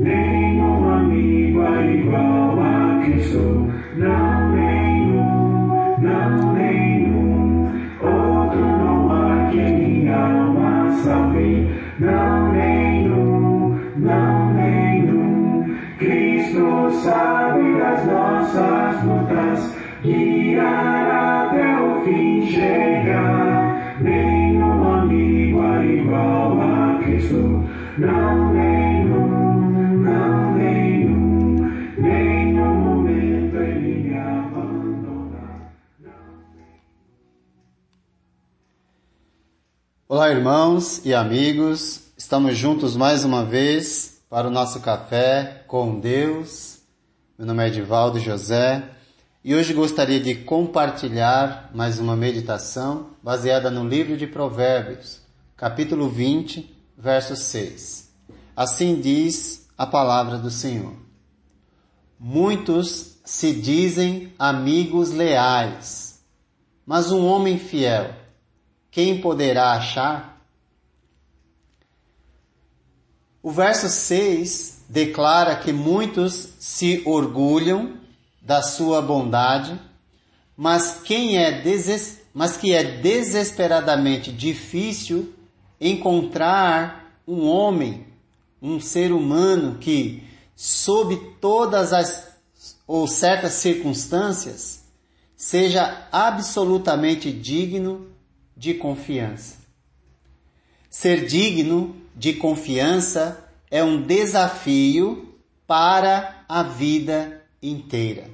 Nenhum amigo é igual a Cristo, não nenhum, não nenhum. Outro não há que minha alma salve, não nenhum, não nenhum. Cristo sabe das nossas lutas, guiará até o fim chegar. Nenhum amigo é igual a Cristo, não nenhum, Olá, irmãos e amigos, estamos juntos mais uma vez para o nosso café com Deus. Meu nome é Edivaldo José e hoje gostaria de compartilhar mais uma meditação baseada no livro de Provérbios, capítulo 20, verso 6. Assim diz a palavra do Senhor: Muitos se dizem amigos leais, mas um homem fiel quem poderá achar? O verso 6 declara que muitos se orgulham da sua bondade, mas quem é deses... mas que é desesperadamente difícil encontrar um homem, um ser humano que sob todas as ou certas circunstâncias seja absolutamente digno de confiança. Ser digno de confiança é um desafio para a vida inteira,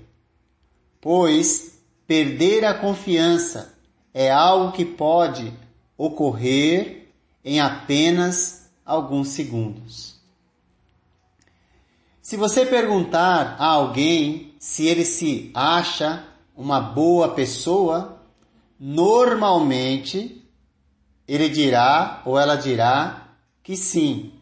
pois perder a confiança é algo que pode ocorrer em apenas alguns segundos. Se você perguntar a alguém se ele se acha uma boa pessoa, normalmente ele dirá ou ela dirá que sim.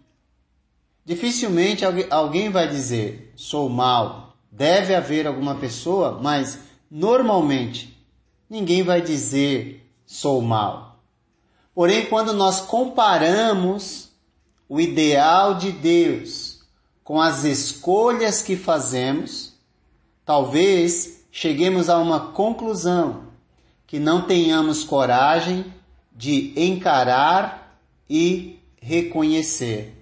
Dificilmente alguém vai dizer sou mal. Deve haver alguma pessoa, mas normalmente ninguém vai dizer sou mal. Porém, quando nós comparamos o ideal de Deus com as escolhas que fazemos, talvez cheguemos a uma conclusão que não tenhamos coragem de encarar e reconhecer.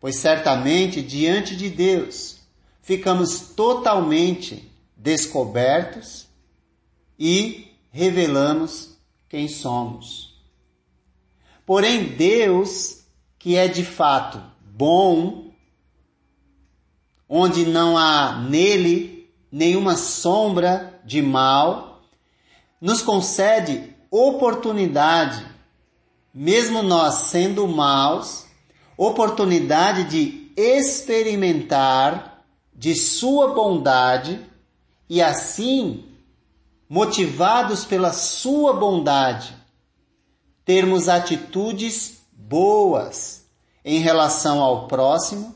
Pois certamente diante de Deus ficamos totalmente descobertos e revelamos quem somos. Porém, Deus, que é de fato bom, onde não há nele nenhuma sombra de mal, nos concede oportunidade, mesmo nós sendo maus, oportunidade de experimentar de sua bondade e assim, motivados pela sua bondade, termos atitudes boas em relação ao próximo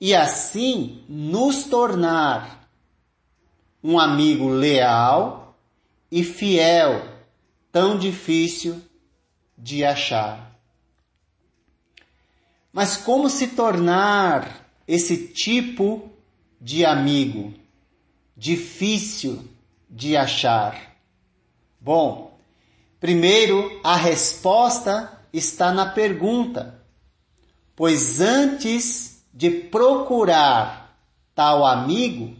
e assim nos tornar um amigo leal e fiel, tão difícil de achar. Mas como se tornar esse tipo de amigo difícil de achar? Bom, primeiro a resposta está na pergunta, pois antes de procurar tal amigo,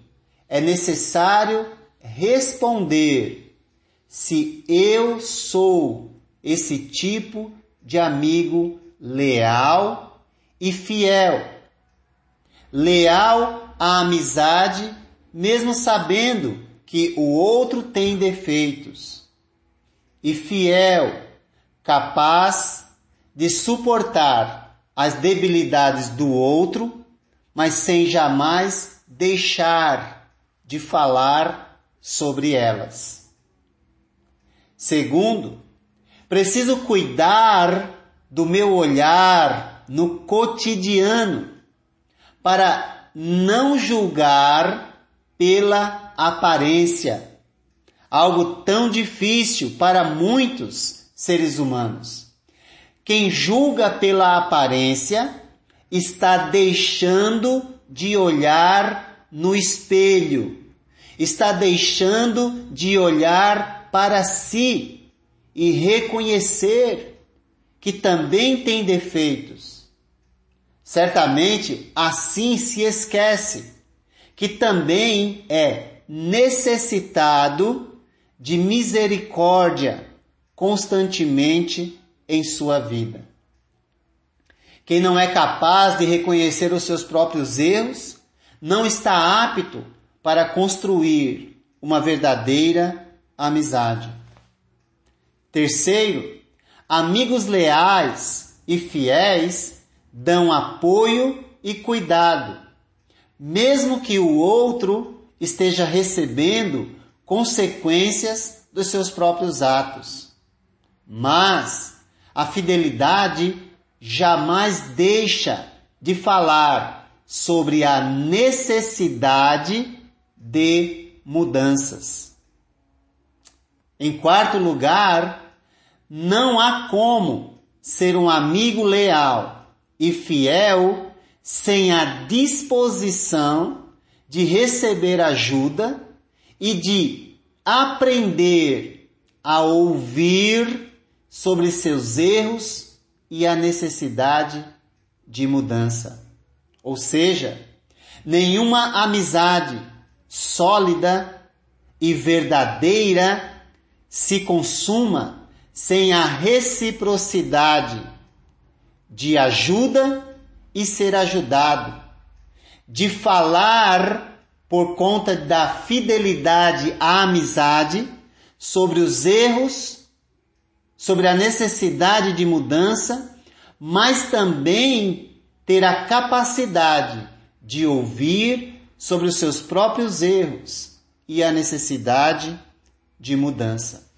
é necessário responder se eu sou esse tipo de amigo leal e fiel. Leal à amizade, mesmo sabendo que o outro tem defeitos. E fiel, capaz de suportar as debilidades do outro, mas sem jamais deixar de falar sobre elas. Segundo, preciso cuidar do meu olhar no cotidiano para não julgar pela aparência, algo tão difícil para muitos seres humanos. Quem julga pela aparência está deixando de olhar no espelho, está deixando de olhar para si e reconhecer que também tem defeitos. Certamente assim se esquece que também é necessitado de misericórdia constantemente em sua vida. Quem não é capaz de reconhecer os seus próprios erros não está apto para construir uma verdadeira amizade. Terceiro, amigos leais e fiéis dão apoio e cuidado, mesmo que o outro esteja recebendo consequências dos seus próprios atos. Mas a fidelidade jamais deixa de falar sobre a necessidade de mudanças. Em quarto lugar, não há como ser um amigo leal e fiel sem a disposição de receber ajuda e de aprender a ouvir sobre seus erros e a necessidade de mudança. Ou seja, nenhuma amizade sólida e verdadeira se consuma sem a reciprocidade de ajuda e ser ajudado, de falar por conta da fidelidade à amizade sobre os erros sobre a necessidade de mudança, mas também ter a capacidade de ouvir sobre os seus próprios erros e a necessidade de mudança.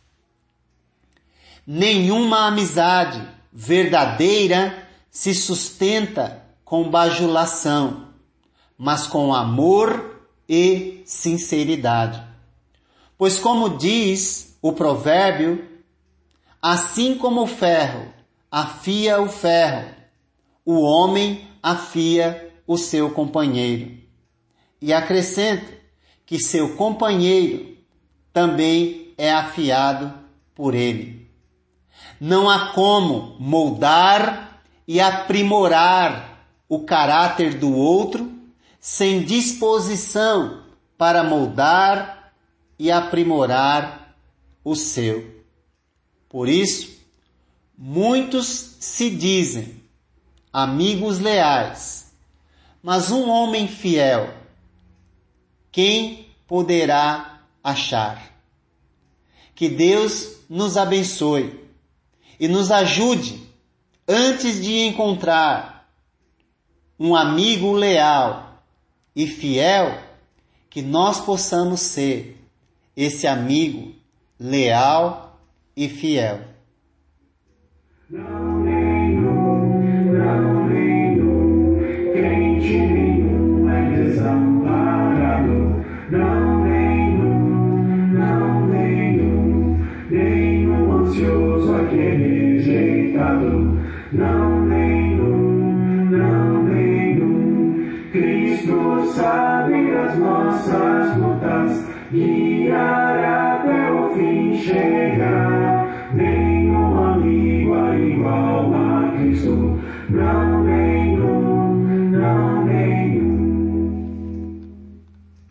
Nenhuma amizade verdadeira se sustenta com bajulação, mas com amor e sinceridade. Pois, como diz o provérbio, Assim como o ferro afia o ferro, o homem afia o seu companheiro. E acrescenta que seu companheiro também é afiado por ele. Não há como moldar e aprimorar o caráter do outro sem disposição para moldar e aprimorar o seu. Por isso, muitos se dizem amigos leais, mas um homem fiel, quem poderá achar? Que Deus nos abençoe e nos ajude antes de encontrar um amigo leal e fiel, que nós possamos ser esse amigo leal e fiel. Não Sabe das nossas lutas, guiará até o fim chegar. Nenhum amigo igual a Cristo. Não